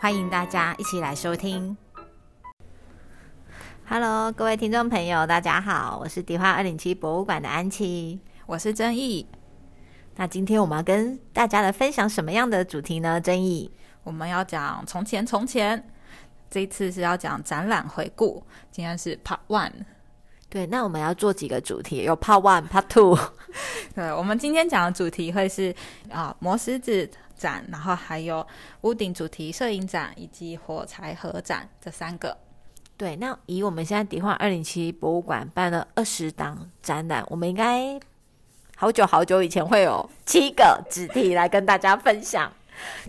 欢迎大家一起来收听。Hello，各位听众朋友，大家好，我是迪化二零七博物馆的安琪，我是曾毅。那今天我们要跟大家来分享什么样的主题呢？曾毅，我们要讲从前从前，这一次是要讲展览回顾，今天是 Part One。对，那我们要做几个主题，有 Part One、Part Two。对，我们今天讲的主题会是啊磨石子。展，然后还有屋顶主题摄影展以及火柴盒展这三个。对，那以我们现在迪化二零七博物馆办了二十档展览，我们应该好久好久以前会有七个主题来跟大家分享。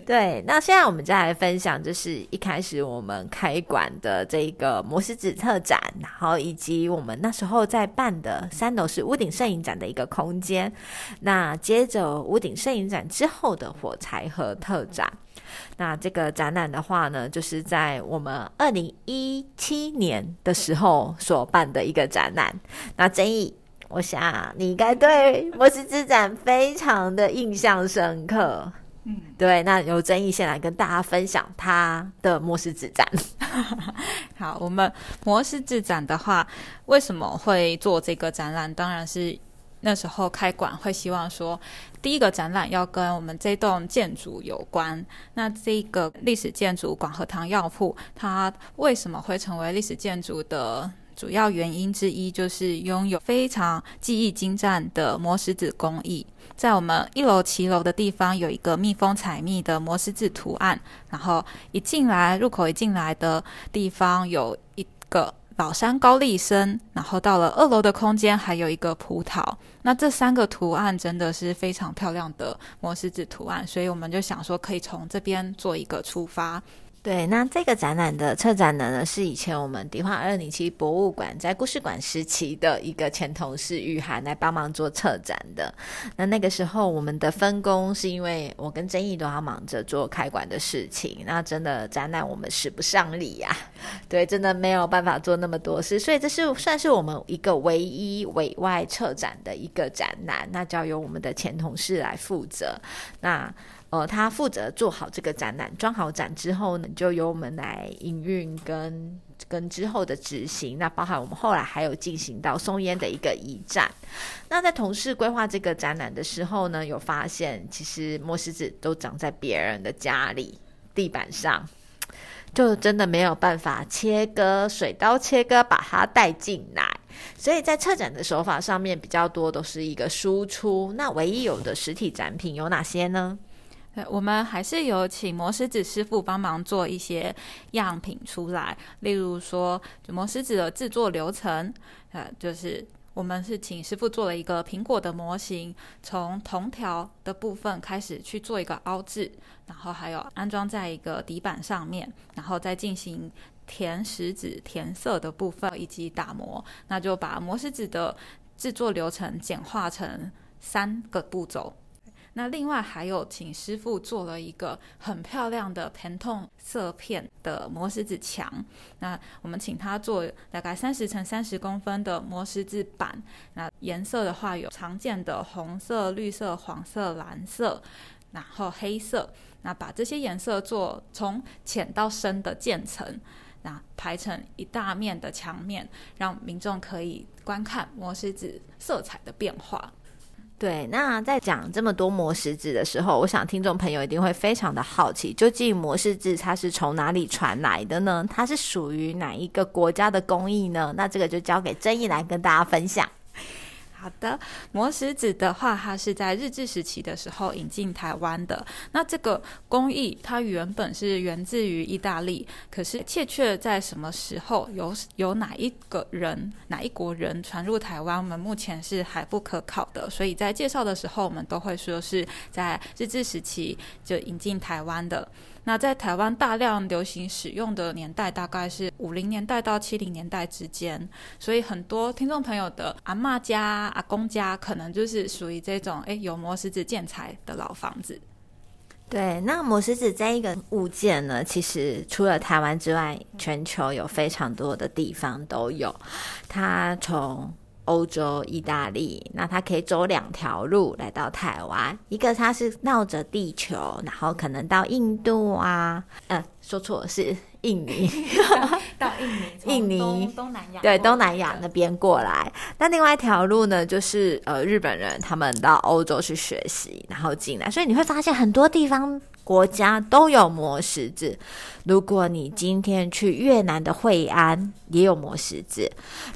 对，那现在我们再来分享，就是一开始我们开馆的这个摩斯子特展，然后以及我们那时候在办的三楼是屋顶摄影展的一个空间。那接着屋顶摄影展之后的火柴盒特展，那这个展览的话呢，就是在我们二零一七年的时候所办的一个展览。那争议，我想你应该对摩石子展非常的印象深刻。嗯，对，那由曾毅先来跟大家分享他的摩石子展。好，我们摩石子展的话，为什么会做这个展览？当然是那时候开馆会希望说，第一个展览要跟我们这栋建筑有关。那这个历史建筑广和堂药铺，它为什么会成为历史建筑的？主要原因之一就是拥有非常技艺精湛的磨石子工艺。在我们一楼骑楼的地方有一个蜜蜂采蜜的磨石子图案，然后一进来入口一进来的地方有一个老山高丽参，然后到了二楼的空间还有一个葡萄。那这三个图案真的是非常漂亮的磨石子图案，所以我们就想说可以从这边做一个出发。对，那这个展览的策展人呢，是以前我们迪化二零七博物馆在故事馆时期的一个前同事玉涵来帮忙做策展的。那那个时候我们的分工是因为我跟曾毅都要忙着做开馆的事情，那真的展览我们使不上力呀，对，真的没有办法做那么多事，所以这是算是我们一个唯一委外策展的一个展览，那就要由我们的前同事来负责。那呃，他负责做好这个展览，装好展之后呢，就由我们来营运跟跟之后的执行。那包含我们后来还有进行到松烟的一个移展。那在同事规划这个展览的时候呢，有发现其实磨石子都长在别人的家里地板上，就真的没有办法切割水刀切割把它带进来。所以在策展的手法上面比较多都是一个输出。那唯一有的实体展品有哪些呢？对，我们还是有请磨石子师傅帮忙做一些样品出来，例如说磨石子的制作流程，呃，就是我们是请师傅做了一个苹果的模型，从铜条的部分开始去做一个凹制，然后还有安装在一个底板上面，然后再进行填石子、填色的部分以及打磨，那就把磨石子的制作流程简化成三个步骤。那另外还有请师傅做了一个很漂亮的疼痛色片的磨石子墙，那我们请他做大概三十乘三十公分的磨石子板，那颜色的话有常见的红色、绿色、黄色、蓝色，然后黑色，那把这些颜色做从浅到深的渐层，那排成一大面的墙面，让民众可以观看磨石子色彩的变化。对，那在讲这么多磨石子的时候，我想听众朋友一定会非常的好奇，究竟磨石子它是从哪里传来的呢？它是属于哪一个国家的工艺呢？那这个就交给曾毅来跟大家分享。好的，磨石子的话，它是在日治时期的时候引进台湾的。那这个工艺它原本是源自于意大利，可是确切在什么时候由由哪一个人哪一国人传入台湾，我们目前是还不可考的。所以在介绍的时候，我们都会说是在日治时期就引进台湾的。那在台湾大量流行使用的年代大概是五零年代到七零年代之间，所以很多听众朋友的阿妈家、阿公家可能就是属于这种诶有磨石子建材的老房子。对，那磨石子这一个物件呢，其实除了台湾之外，全球有非常多的地方都有。它从欧洲、意大利，那他可以走两条路来到台湾，一个他是绕着地球，然后可能到印度啊，呃，说错了是印尼，到印尼，印尼东东南亚，对，东南亚那边过来。那另外一条路呢，就是呃，日本人他们到欧洲去学习，然后进来，所以你会发现很多地方国家都有磨石子。如果你今天去越南的惠安，也有磨石子；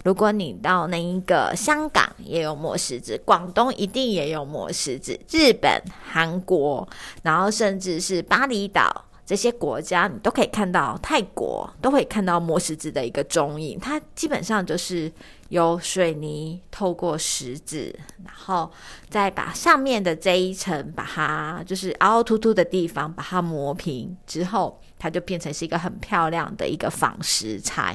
如果你到那一个香港，也有磨石子；广东一定也有磨石子；日本、韩国，然后甚至是巴厘岛。这些国家你都可以看到，泰国都会看到磨石子的一个踪影。它基本上就是由水泥透过石子，然后再把上面的这一层把它就是凹凹凸凸的地方把它磨平之后。它就变成是一个很漂亮的一个仿石材。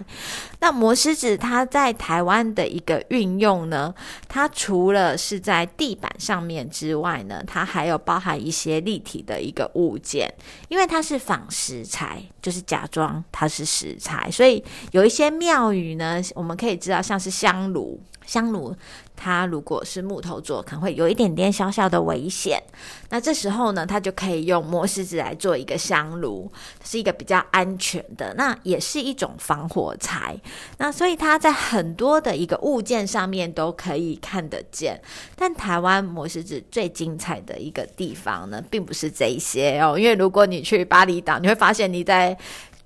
那磨石子它在台湾的一个运用呢，它除了是在地板上面之外呢，它还有包含一些立体的一个物件，因为它是仿石材，就是假装它是石材，所以有一些庙宇呢，我们可以知道像是香炉。香炉，它如果是木头做，可能会有一点点小小的危险。那这时候呢，它就可以用磨石子来做一个香炉，是一个比较安全的，那也是一种防火材。那所以它在很多的一个物件上面都可以看得见。但台湾磨石子最精彩的一个地方呢，并不是这一些哦，因为如果你去巴厘岛，你会发现你在。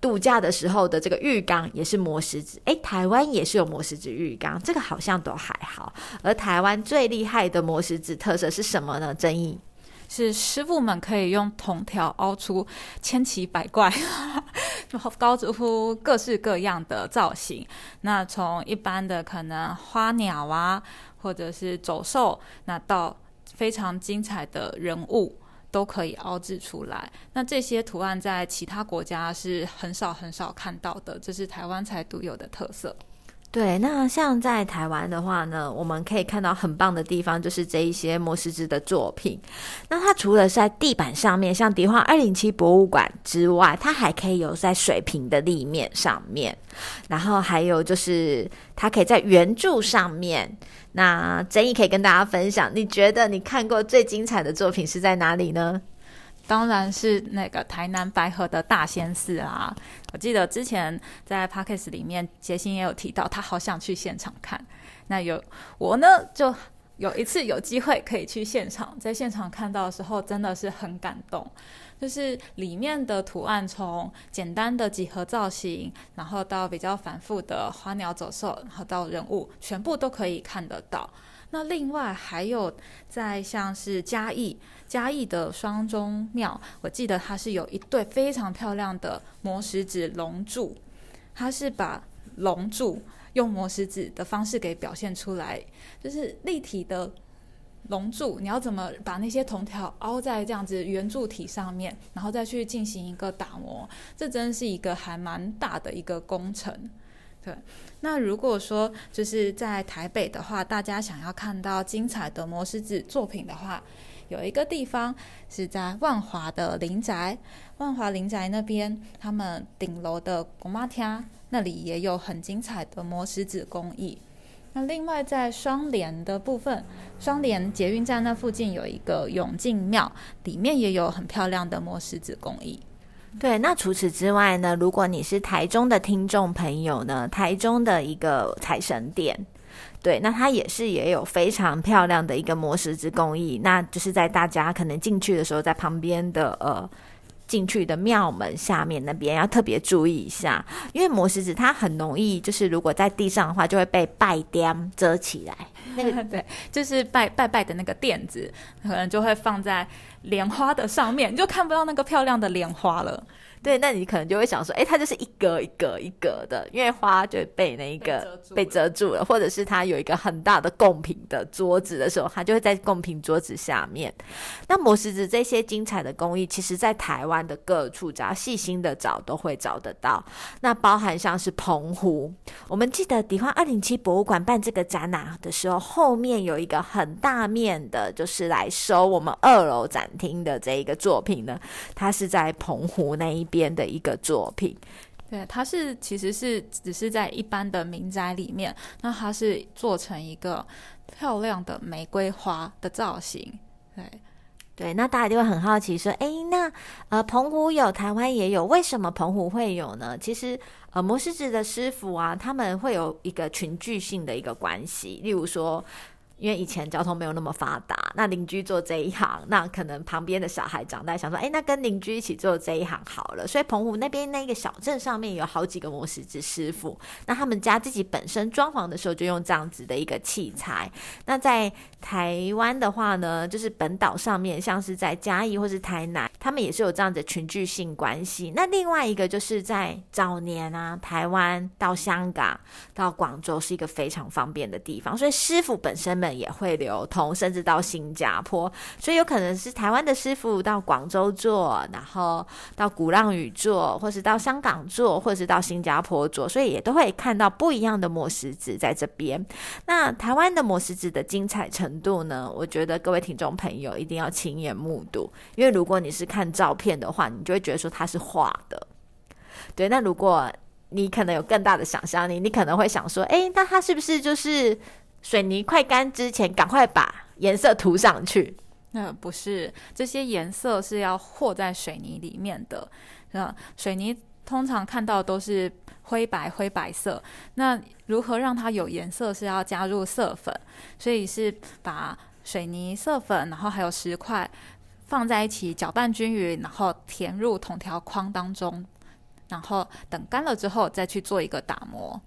度假的时候的这个浴缸也是磨石子，诶，台湾也是有磨石子浴缸，这个好像都还好。而台湾最厉害的磨石子特色是什么呢？争议是师傅们可以用铜条凹出千奇百怪、高出各式各样的造型。那从一般的可能花鸟啊，或者是走兽，那到非常精彩的人物。都可以凹制出来。那这些图案在其他国家是很少很少看到的，这是台湾才独有的特色。对，那像在台湾的话呢，我们可以看到很棒的地方，就是这一些磨石子的作品。那它除了在地板上面，像迪化二零七博物馆之外，它还可以有在水平的立面上面，然后还有就是它可以在圆柱上面。那曾毅可以跟大家分享，你觉得你看过最精彩的作品是在哪里呢？当然是那个台南白河的大仙寺啊！我记得之前在 p o d c a s t 里面，杰心也有提到，他好想去现场看。那有我呢，就有一次有机会可以去现场，在现场看到的时候，真的是很感动。就是里面的图案，从简单的几何造型，然后到比较繁复的花鸟走兽，然后到人物，全部都可以看得到。那另外还有在像是嘉义嘉义的双钟庙，我记得它是有一对非常漂亮的磨石子龙柱，它是把龙柱用磨石子的方式给表现出来，就是立体的龙柱，你要怎么把那些铜条凹在这样子圆柱体上面，然后再去进行一个打磨，这真是一个还蛮大的一个工程。对，那如果说就是在台北的话，大家想要看到精彩的磨石子作品的话，有一个地方是在万华的林宅，万华林宅那边，他们顶楼的公妈厅那里也有很精彩的磨石子工艺。那另外在双连的部分，双连捷运站那附近有一个永靖庙，里面也有很漂亮的磨石子工艺。对，那除此之外呢？如果你是台中的听众朋友呢，台中的一个财神殿，对，那它也是也有非常漂亮的一个磨石子工艺，那就是在大家可能进去的时候，在旁边的呃。进去的庙门下面那边要特别注意一下，因为磨石子它很容易，就是如果在地上的话，就会被拜垫遮起来。那 个对，就是拜拜拜的那个垫子，可能就会放在莲花的上面，你就看不到那个漂亮的莲花了。对，那你可能就会想说，哎，它就是一格一格一格的，因为花就被那一个被遮住了，或者是它有一个很大的贡品的桌子的时候，它就会在贡品桌子下面。那磨石子这些精彩的工艺，其实在台湾。湾的各处，只要细心的找都会找得到。那包含像是澎湖，我们记得迪化二零七博物馆办这个展览的时候，后面有一个很大面的，就是来收我们二楼展厅的这一个作品呢，它是在澎湖那一边的一个作品。对，它是其实是只是在一般的民宅里面，那它是做成一个漂亮的玫瑰花的造型。对，对，那大家就会很好奇说，哎，那呃，澎湖有，台湾也有，为什么澎湖会有呢？其实，呃，磨石子的师傅啊，他们会有一个群聚性的一个关系，例如说。因为以前交通没有那么发达，那邻居做这一行，那可能旁边的小孩长大想说，哎，那跟邻居一起做这一行好了。所以澎湖那边那个小镇上面有好几个磨石子师傅，那他们家自己本身装潢的时候就用这样子的一个器材。那在台湾的话呢，就是本岛上面，像是在嘉义或是台南，他们也是有这样的群聚性关系。那另外一个就是在早年啊，台湾到香港到广州是一个非常方便的地方，所以师傅本身也会流通，甚至到新加坡，所以有可能是台湾的师傅到广州做，然后到鼓浪屿做，或是到香港做，或是到新加坡做，所以也都会看到不一样的磨石子在这边。那台湾的磨石子的精彩程度呢？我觉得各位听众朋友一定要亲眼目睹，因为如果你是看照片的话，你就会觉得说它是画的。对，那如果你可能有更大的想象力，你可能会想说，哎，那它是不是就是？水泥快干之前，赶快把颜色涂上去。那不是，这些颜色是要和在水泥里面的。那水泥通常看到都是灰白、灰白色。那如何让它有颜色？是要加入色粉，所以是把水泥、色粉，然后还有石块放在一起搅拌均匀，然后填入铜条框当中，然后等干了之后再去做一个打磨。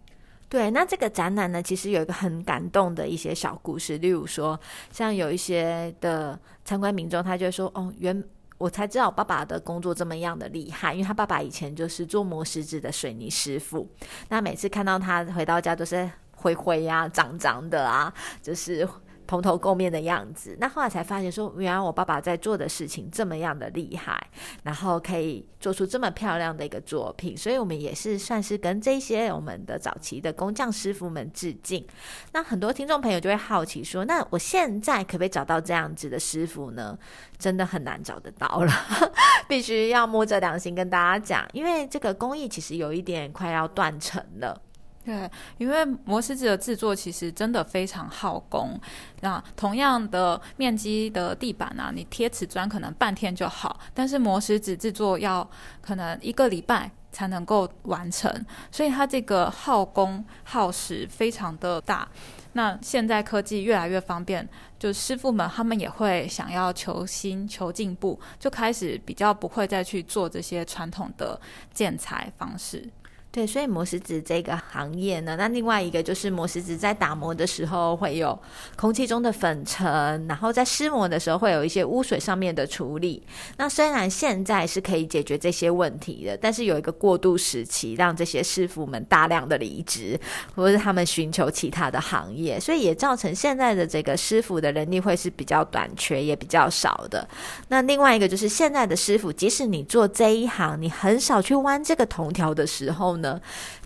对，那这个展览呢，其实有一个很感动的一些小故事，例如说，像有一些的参观民众，他就说：“哦，原我才知道我爸爸的工作这么样的厉害，因为他爸爸以前就是做磨石子的水泥师傅，那每次看到他回到家都是灰灰呀、脏脏的啊，就是。”蓬头垢面的样子，那后来才发现说，原来我爸爸在做的事情这么样的厉害，然后可以做出这么漂亮的一个作品，所以我们也是算是跟这些我们的早期的工匠师傅们致敬。那很多听众朋友就会好奇说，那我现在可不可以找到这样子的师傅呢？真的很难找得到了，必须要摸着良心跟大家讲，因为这个工艺其实有一点快要断层了。对，因为磨石子的制作其实真的非常耗工。那同样的面积的地板啊，你贴瓷砖可能半天就好，但是磨石子制作要可能一个礼拜才能够完成，所以它这个耗工耗时非常的大。那现在科技越来越方便，就师傅们他们也会想要求新求进步，就开始比较不会再去做这些传统的建材方式。对，所以磨石子这个行业呢，那另外一个就是磨石子在打磨的时候会有空气中的粉尘，然后在湿磨的时候会有一些污水上面的处理。那虽然现在是可以解决这些问题的，但是有一个过渡时期，让这些师傅们大量的离职，或者是他们寻求其他的行业，所以也造成现在的这个师傅的人力会是比较短缺，也比较少的。那另外一个就是现在的师傅，即使你做这一行，你很少去弯这个铜条的时候呢。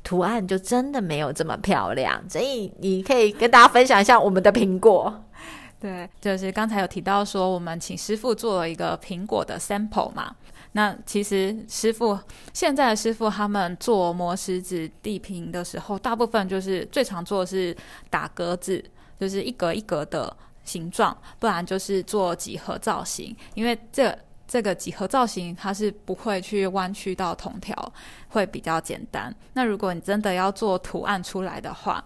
图案就真的没有这么漂亮，所以你可以跟大家分享一下我们的苹果。对，就是刚才有提到说，我们请师傅做了一个苹果的 sample 嘛。那其实师傅现在的师傅他们做磨石子地平的时候，大部分就是最常做的是打格子，就是一格一格的形状，不然就是做几何造型，因为这。这个几何造型，它是不会去弯曲到铜条，会比较简单。那如果你真的要做图案出来的话，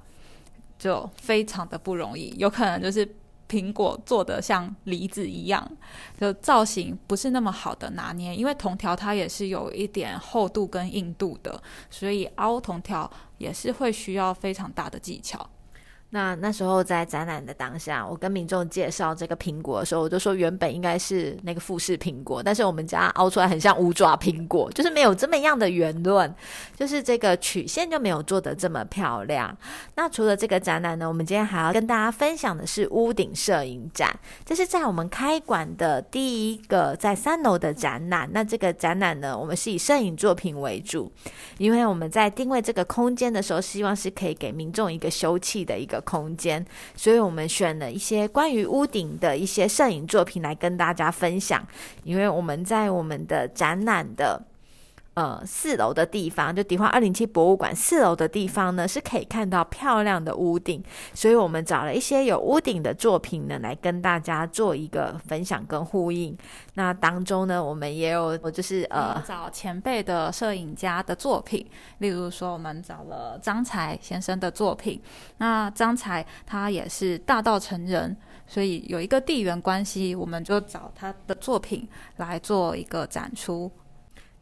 就非常的不容易，有可能就是苹果做的像梨子一样，就造型不是那么好的拿捏。因为铜条它也是有一点厚度跟硬度的，所以凹铜条也是会需要非常大的技巧。那那时候在展览的当下，我跟民众介绍这个苹果的时候，我就说原本应该是那个富士苹果，但是我们家凹出来很像五爪苹果，就是没有这么样的圆润，就是这个曲线就没有做的这么漂亮。那除了这个展览呢，我们今天还要跟大家分享的是屋顶摄影展，这是在我们开馆的第一个在三楼的展览。那这个展览呢，我们是以摄影作品为主，因为我们在定位这个空间的时候，希望是可以给民众一个休憩的一个。空间，所以我们选了一些关于屋顶的一些摄影作品来跟大家分享。因为我们在我们的展览的。呃，四楼的地方，就迪化二零七博物馆四楼的地方呢，是可以看到漂亮的屋顶，所以我们找了一些有屋顶的作品呢，来跟大家做一个分享跟呼应。那当中呢，我们也有，就是呃，找前辈的摄影家的作品，例如说，我们找了张才先生的作品。那张才他也是大道成人，所以有一个地缘关系，我们就找他的作品来做一个展出。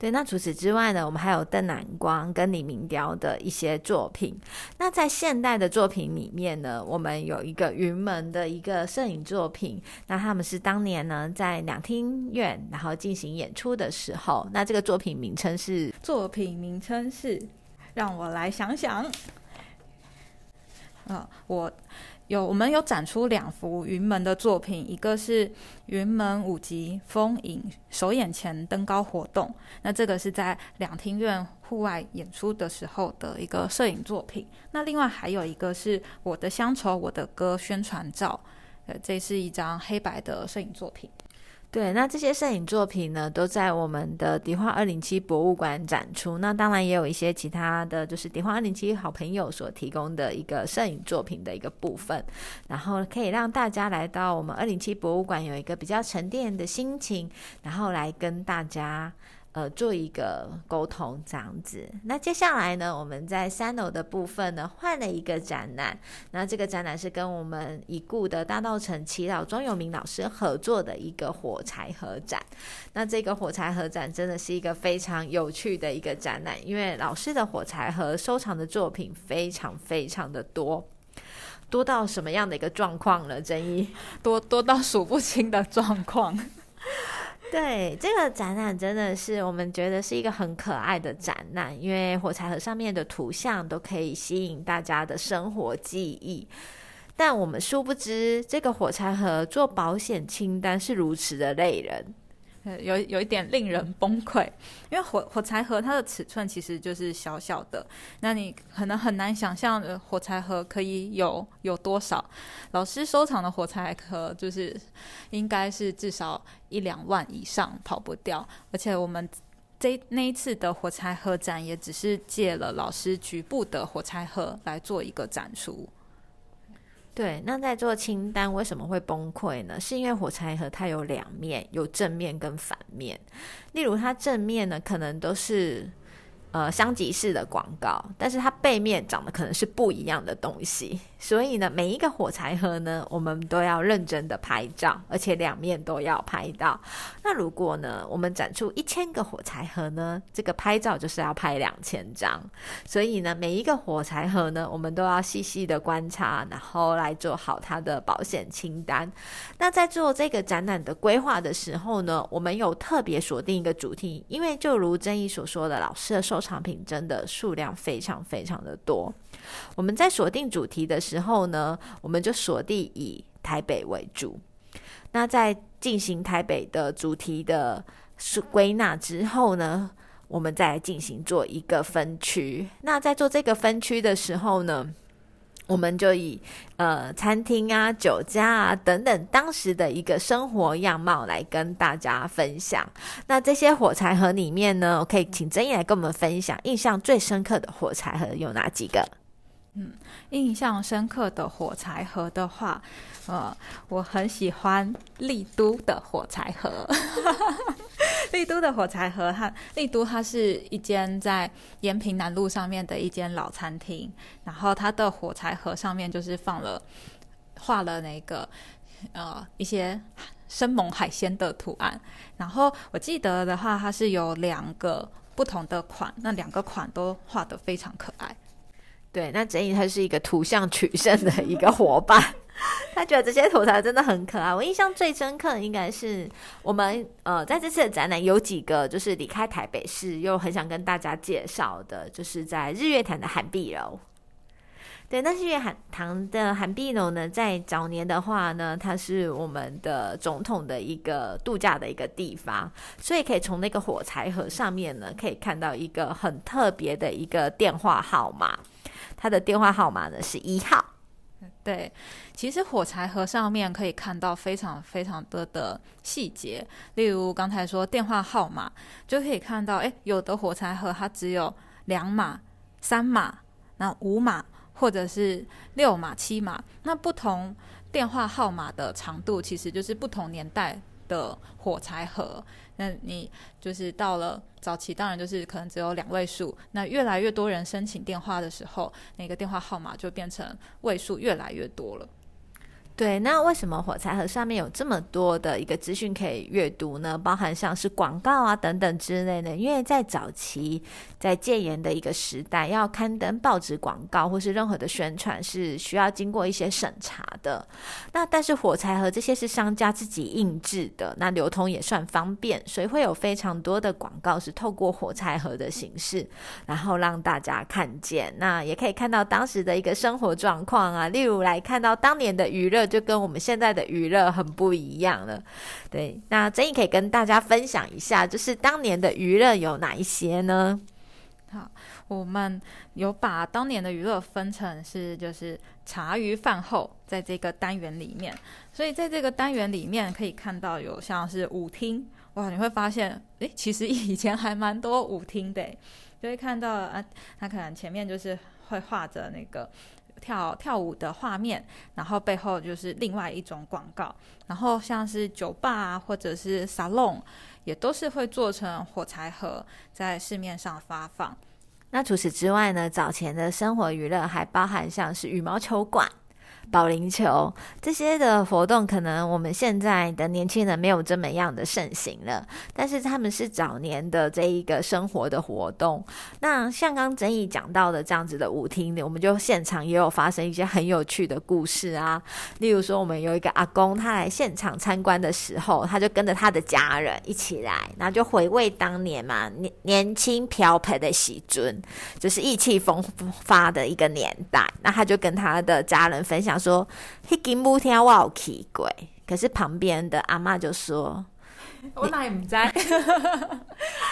对，那除此之外呢，我们还有邓南光跟李明雕的一些作品。那在现代的作品里面呢，我们有一个云门的一个摄影作品。那他们是当年呢在两厅院然后进行演出的时候，那这个作品名称是作品名称是，让我来想想。啊，我。有，我们有展出两幅云门的作品，一个是云门舞集风影首演前登高活动，那这个是在两厅院户外演出的时候的一个摄影作品。那另外还有一个是我的乡愁我的歌宣传照，呃，这是一张黑白的摄影作品。对，那这些摄影作品呢，都在我们的迪化二零七博物馆展出。那当然也有一些其他的就是迪化二零七好朋友所提供的一个摄影作品的一个部分，然后可以让大家来到我们二零七博物馆有一个比较沉淀的心情，然后来跟大家。呃，做一个沟通这样子。那接下来呢，我们在三楼的部分呢，换了一个展览。那这个展览是跟我们已故的大道城祈祷庄有明老师合作的一个火柴盒展。那这个火柴盒展真的是一个非常有趣的一个展览，因为老师的火柴盒收藏的作品非常非常的多，多到什么样的一个状况了？争议多多到数不清的状况。对这个展览真的是我们觉得是一个很可爱的展览，因为火柴盒上面的图像都可以吸引大家的生活记忆。但我们殊不知，这个火柴盒做保险清单是如此的累人。有有一点令人崩溃，因为火火柴盒它的尺寸其实就是小小的，那你可能很难想象火柴盒可以有有多少。老师收藏的火柴盒就是应该是至少一两万以上跑不掉，而且我们这那一次的火柴盒展也只是借了老师局部的火柴盒来做一个展出。对，那在做清单为什么会崩溃呢？是因为火柴盒它有两面，有正面跟反面。例如，它正面呢，可能都是。呃，香吉士的广告，但是它背面长得可能是不一样的东西，所以呢，每一个火柴盒呢，我们都要认真的拍照，而且两面都要拍到。那如果呢，我们展出一千个火柴盒呢，这个拍照就是要拍两千张，所以呢，每一个火柴盒呢，我们都要细细的观察，然后来做好它的保险清单。那在做这个展览的规划的时候呢，我们有特别锁定一个主题，因为就如曾毅所说的，老师的受产品真的数量非常非常的多。我们在锁定主题的时候呢，我们就锁定以台北为主。那在进行台北的主题的归纳之后呢，我们再进行做一个分区。那在做这个分区的时候呢？我们就以呃餐厅啊、酒家啊等等当时的一个生活样貌来跟大家分享。那这些火柴盒里面呢，我可以请曾毅来跟我们分享印象最深刻的火柴盒有哪几个？嗯，印象深刻的火柴盒的话，呃，我很喜欢丽都的火柴盒。丽都的火柴盒，它丽都它是一间在延平南路上面的一间老餐厅，然后它的火柴盒上面就是放了画了那个呃一些生猛海鲜的图案，然后我记得的话，它是有两个不同的款，那两个款都画的非常可爱。对，那整体它是一个图像取胜的一个伙伴，他觉得这些火柴真的很可爱。我印象最深刻的应该是我们呃在这次的展览有几个就是离开台北市又很想跟大家介绍的，就是在日月潭的韩碧楼。对，那日月潭的韩碧楼呢，在早年的话呢，它是我们的总统的一个度假的一个地方，所以可以从那个火柴盒上面呢，可以看到一个很特别的一个电话号码。他的电话号码呢是一号。对，其实火柴盒上面可以看到非常非常多的细节，例如刚才说电话号码，就可以看到，哎，有的火柴盒它只有两码、三码、那五码，或者是六码、七码，那不同电话号码的长度，其实就是不同年代的火柴盒。那你就是到了早期，当然就是可能只有两位数。那越来越多人申请电话的时候，那个电话号码就变成位数越来越多了。对，那为什么火柴盒上面有这么多的一个资讯可以阅读呢？包含像是广告啊等等之类的。因为在早期在戒严的一个时代，要刊登报纸广告或是任何的宣传是需要经过一些审查的。那但是火柴盒这些是商家自己印制的，那流通也算方便，所以会有非常多的广告是透过火柴盒的形式，然后让大家看见。那也可以看到当时的一个生活状况啊，例如来看到当年的娱乐。就跟我们现在的娱乐很不一样了，对。那曾毅可以跟大家分享一下，就是当年的娱乐有哪一些呢？好，我们有把当年的娱乐分成是就是茶余饭后，在这个单元里面。所以在这个单元里面可以看到有像是舞厅，哇，你会发现，诶，其实 以前还蛮多舞厅的，就会看到啊，他可能前面就是会画着那个。跳跳舞的画面，然后背后就是另外一种广告，然后像是酒吧啊，或者是沙龙，也都是会做成火柴盒在市面上发放。那除此之外呢，早前的生活娱乐还包含像是羽毛球馆。保龄球这些的活动，可能我们现在的年轻人没有这么样的盛行了，但是他们是早年的这一个生活的活动。那像刚曾毅讲到的这样子的舞厅，我们就现场也有发生一些很有趣的故事啊。例如说，我们有一个阿公，他来现场参观的时候，他就跟着他的家人一起来，然后就回味当年嘛年年轻漂泊的喜尊，就是意气风发的一个年代。那他就跟他的家人分享。想说，迄间舞厅我有去过，可是旁边的阿妈就说：“ 我哪也不在。”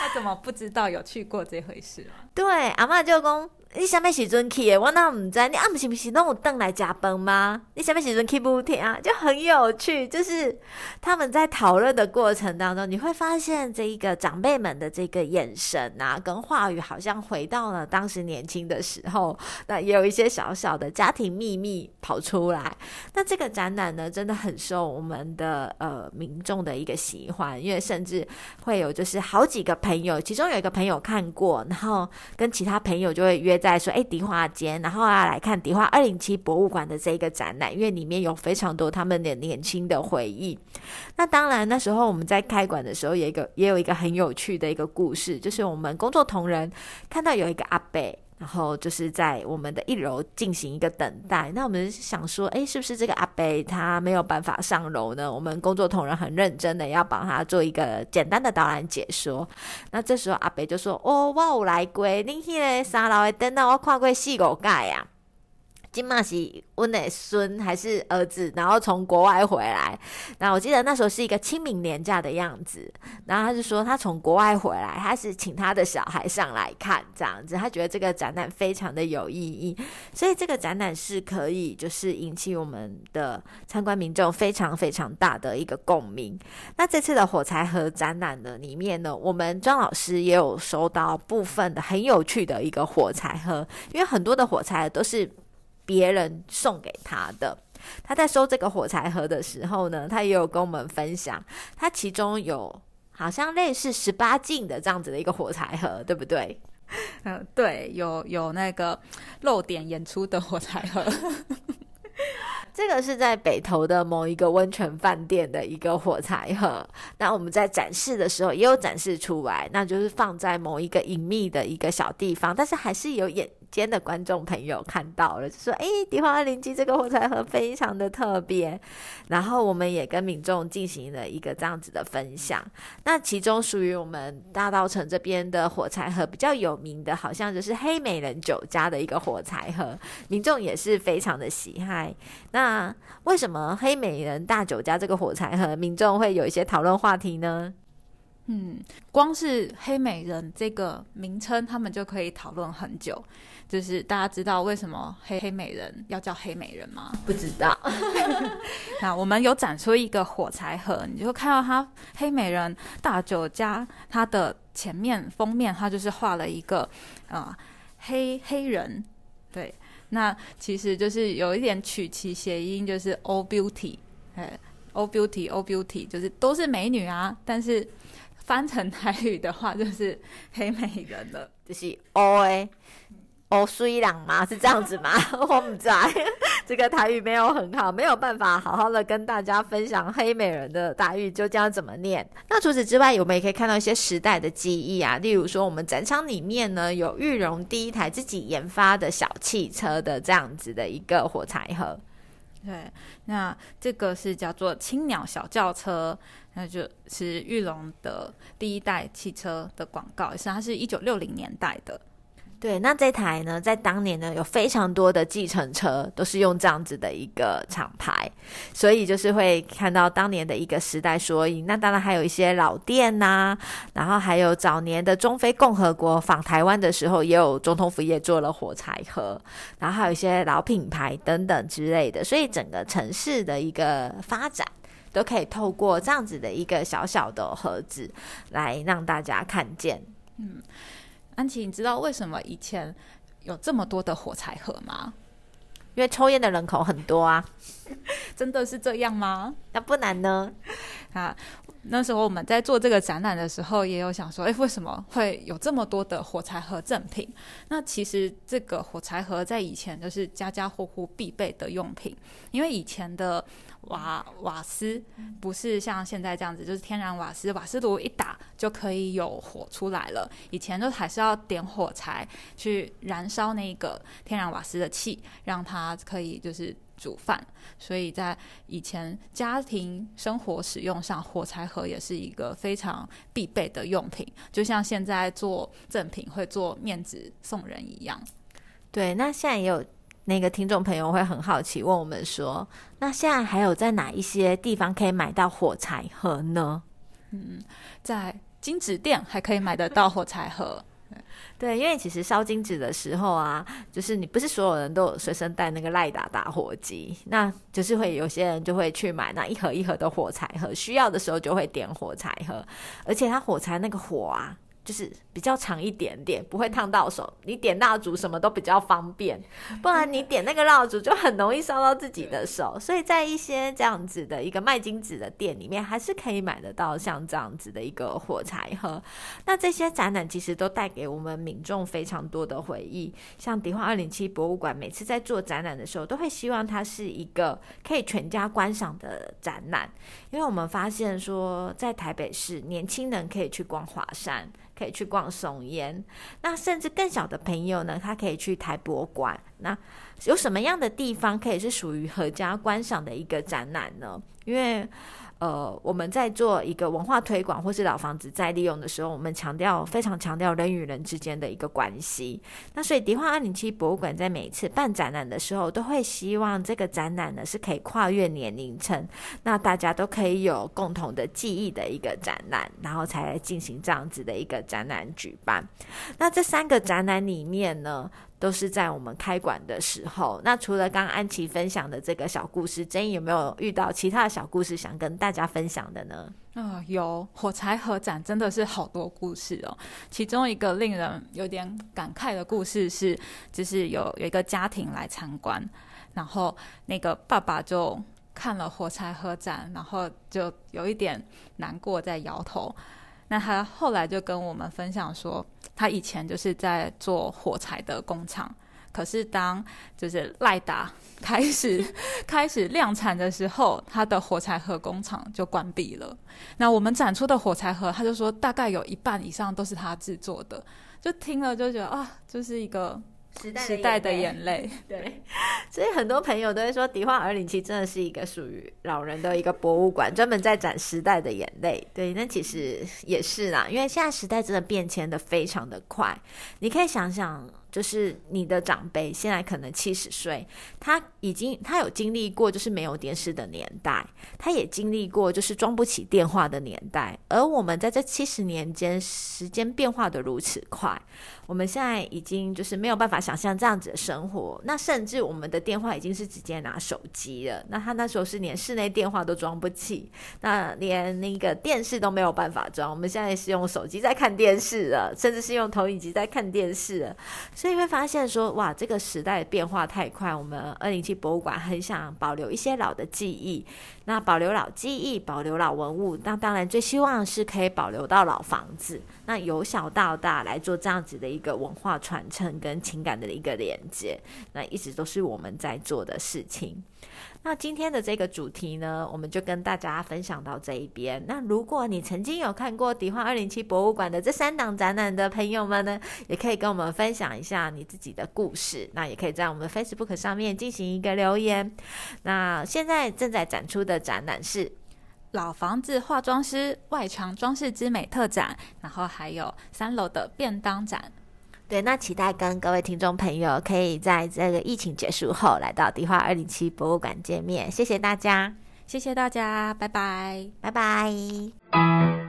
他怎么不知道有去过这回事对，阿妈就讲。你什么时阵去的？我那唔知。你啊，不是不是拢有等来加班吗？你什么时阵去不听啊？就很有趣，就是他们在讨论的过程当中，你会发现这一个长辈们的这个眼神啊，跟话语，好像回到了当时年轻的时候。那也有一些小小的家庭秘密跑出来。那这个展览呢，真的很受我们的呃民众的一个喜欢，因为甚至会有就是好几个朋友，其中有一个朋友看过，然后跟其他朋友就会约。在说哎，迪化间，然后啊来看迪化二零七博物馆的这一个展览，因为里面有非常多他们的年轻的回忆。那当然，那时候我们在开馆的时候，有一个也有一个很有趣的一个故事，就是我们工作同仁看到有一个阿伯。然后就是在我们的一楼进行一个等待。那我们想说，哎，是不是这个阿贝他没有办法上楼呢？我们工作同仁很认真的要帮他做一个简单的导览解说。那这时候阿贝就说：“哦，我有来过，恁迄个三楼的等到我看过四五届呀。”金马是温的孙还是儿子？然后从国外回来，那我记得那时候是一个清明年假的样子。然后他就说他从国外回来，他是请他的小孩上来看这样子。他觉得这个展览非常的有意义，所以这个展览是可以就是引起我们的参观民众非常非常大的一个共鸣。那这次的火柴盒展览的里面呢，我们庄老师也有收到部分的很有趣的一个火柴盒，因为很多的火柴都是。别人送给他的，他在收这个火柴盒的时候呢，他也有跟我们分享，他其中有好像类似十八禁的这样子的一个火柴盒，对不对？嗯，对，有有那个露点演出的火柴盒。这个是在北投的某一个温泉饭店的一个火柴盒，那我们在展示的时候也有展示出来，那就是放在某一个隐秘的一个小地方，但是还是有演间的观众朋友看到了，就说：“哎，迪化二零七这个火柴盒非常的特别。”然后我们也跟民众进行了一个这样子的分享。那其中属于我们大稻城这边的火柴盒比较有名的，好像就是黑美人酒家的一个火柴盒，民众也是非常的喜爱。那为什么黑美人大酒家这个火柴盒民众会有一些讨论话题呢？嗯，光是黑美人这个名称，他们就可以讨论很久。就是大家知道为什么黑黑美人要叫黑美人吗？不知道。那我们有展出一个火柴盒，你就看到它黑美人大酒家，它的前面封面，它就是画了一个啊黑黑人。对，那其实就是有一点取其谐音，就是 all beauty，哎，all beauty，all beauty，就是都是美女啊，但是。翻成台语的话，就是黑美人了，就是哦诶，哦虽然嘛，是这样子吗？我不在，这个台语没有很好，没有办法好好的跟大家分享黑美人的台语就这样怎么念。那除此之外，我们也可以看到一些时代的记忆啊，例如说我们展场里面呢有玉荣第一台自己研发的小汽车的这样子的一个火柴盒。对，那这个是叫做青鸟小轿车。那就是玉龙的第一代汽车的广告，也是它是一九六零年代的。对，那这台呢，在当年呢，有非常多的计程车都是用这样子的一个厂牌，所以就是会看到当年的一个时代缩影。那当然还有一些老店呐，然后还有早年的中非共和国访台湾的时候，也有中通府也做了火柴盒，然后还有一些老品牌等等之类的，所以整个城市的一个发展。都可以透过这样子的一个小小的盒子来让大家看见。嗯，安琪，你知道为什么以前有这么多的火柴盒吗？因为抽烟的人口很多啊。真的是这样吗？那不难呢。啊，那时候我们在做这个展览的时候，也有想说，哎，为什么会有这么多的火柴盒赠品？那其实这个火柴盒在以前就是家家户户必备的用品，因为以前的。瓦瓦斯不是像现在这样子，就是天然瓦斯，瓦斯炉一打就可以有火出来了。以前都还是要点火柴去燃烧那个天然瓦斯的气，让它可以就是煮饭。所以在以前家庭生活使用上，火柴盒也是一个非常必备的用品，就像现在做赠品会做面子送人一样。对，那现在也有。那个听众朋友会很好奇，问我们说：“那现在还有在哪一些地方可以买到火柴盒呢？”嗯，在金纸店还可以买得到火柴盒。对，因为其实烧金纸的时候啊，就是你不是所有人都有随身带那个赖打打火机，那就是会有些人就会去买那一盒一盒的火柴盒，需要的时候就会点火柴盒，而且它火柴那个火啊。就是比较长一点点，不会烫到手。你点蜡烛什么都比较方便，不然你点那个蜡烛就很容易烧到自己的手。所以在一些这样子的一个卖金纸的店里面，还是可以买得到像这样子的一个火柴盒。那这些展览其实都带给我们民众非常多的回忆。像迪化二零七博物馆，每次在做展览的时候，都会希望它是一个可以全家观赏的展览，因为我们发现说，在台北市，年轻人可以去逛华山。可以去逛松烟，那甚至更小的朋友呢，他可以去台博馆。那有什么样的地方可以是属于合家观赏的一个展览呢？因为呃，我们在做一个文化推广或是老房子再利用的时候，我们强调非常强调人与人之间的一个关系。那所以迪化二零七博物馆在每一次办展览的时候，都会希望这个展览呢是可以跨越年龄层，那大家都可以有共同的记忆的一个展览，然后才来进行这样子的一个展览举办。那这三个展览里面呢？都是在我们开馆的时候。那除了刚安琪分享的这个小故事，珍妮有没有遇到其他的小故事想跟大家分享的呢？啊，有火柴盒展真的是好多故事哦。其中一个令人有点感慨的故事是，就是有有一个家庭来参观，然后那个爸爸就看了火柴盒展，然后就有一点难过，在摇头。那他后来就跟我们分享说，他以前就是在做火柴的工厂，可是当就是赖达开始 开始量产的时候，他的火柴盒工厂就关闭了。那我们展出的火柴盒，他就说大概有一半以上都是他制作的，就听了就觉得啊，就是一个时代时代的眼泪。对，所以很多朋友都会说，迪化二零七真的是一个属于老人的一个博物馆，专门在展时代的眼泪。对，那其实也是啦，因为现在时代真的变迁的非常的快，你可以想想。就是你的长辈现在可能七十岁，他已经他有经历过就是没有电视的年代，他也经历过就是装不起电话的年代，而我们在这七十年间，时间变化的如此快，我们现在已经就是没有办法想象这样子的生活。那甚至我们的电话已经是直接拿手机了，那他那时候是连室内电话都装不起，那连那个电视都没有办法装。我们现在是用手机在看电视了，甚至是用投影机在看电视。所以会发现说，哇，这个时代变化太快。我们二零七博物馆很想保留一些老的记忆，那保留老记忆，保留老文物，那当然最希望是可以保留到老房子。那由小到大来做这样子的一个文化传承跟情感的一个连接，那一直都是我们在做的事情。那今天的这个主题呢，我们就跟大家分享到这一边。那如果你曾经有看过迪化二零七博物馆的这三档展览的朋友们呢，也可以跟我们分享一下你自己的故事。那也可以在我们 Facebook 上面进行一个留言。那现在正在展出的展览是老房子化妆师外墙装饰之美特展，然后还有三楼的便当展。对，那期待跟各位听众朋友可以在这个疫情结束后来到迪化二零七博物馆见面。谢谢大家，谢谢大家，拜拜，拜拜。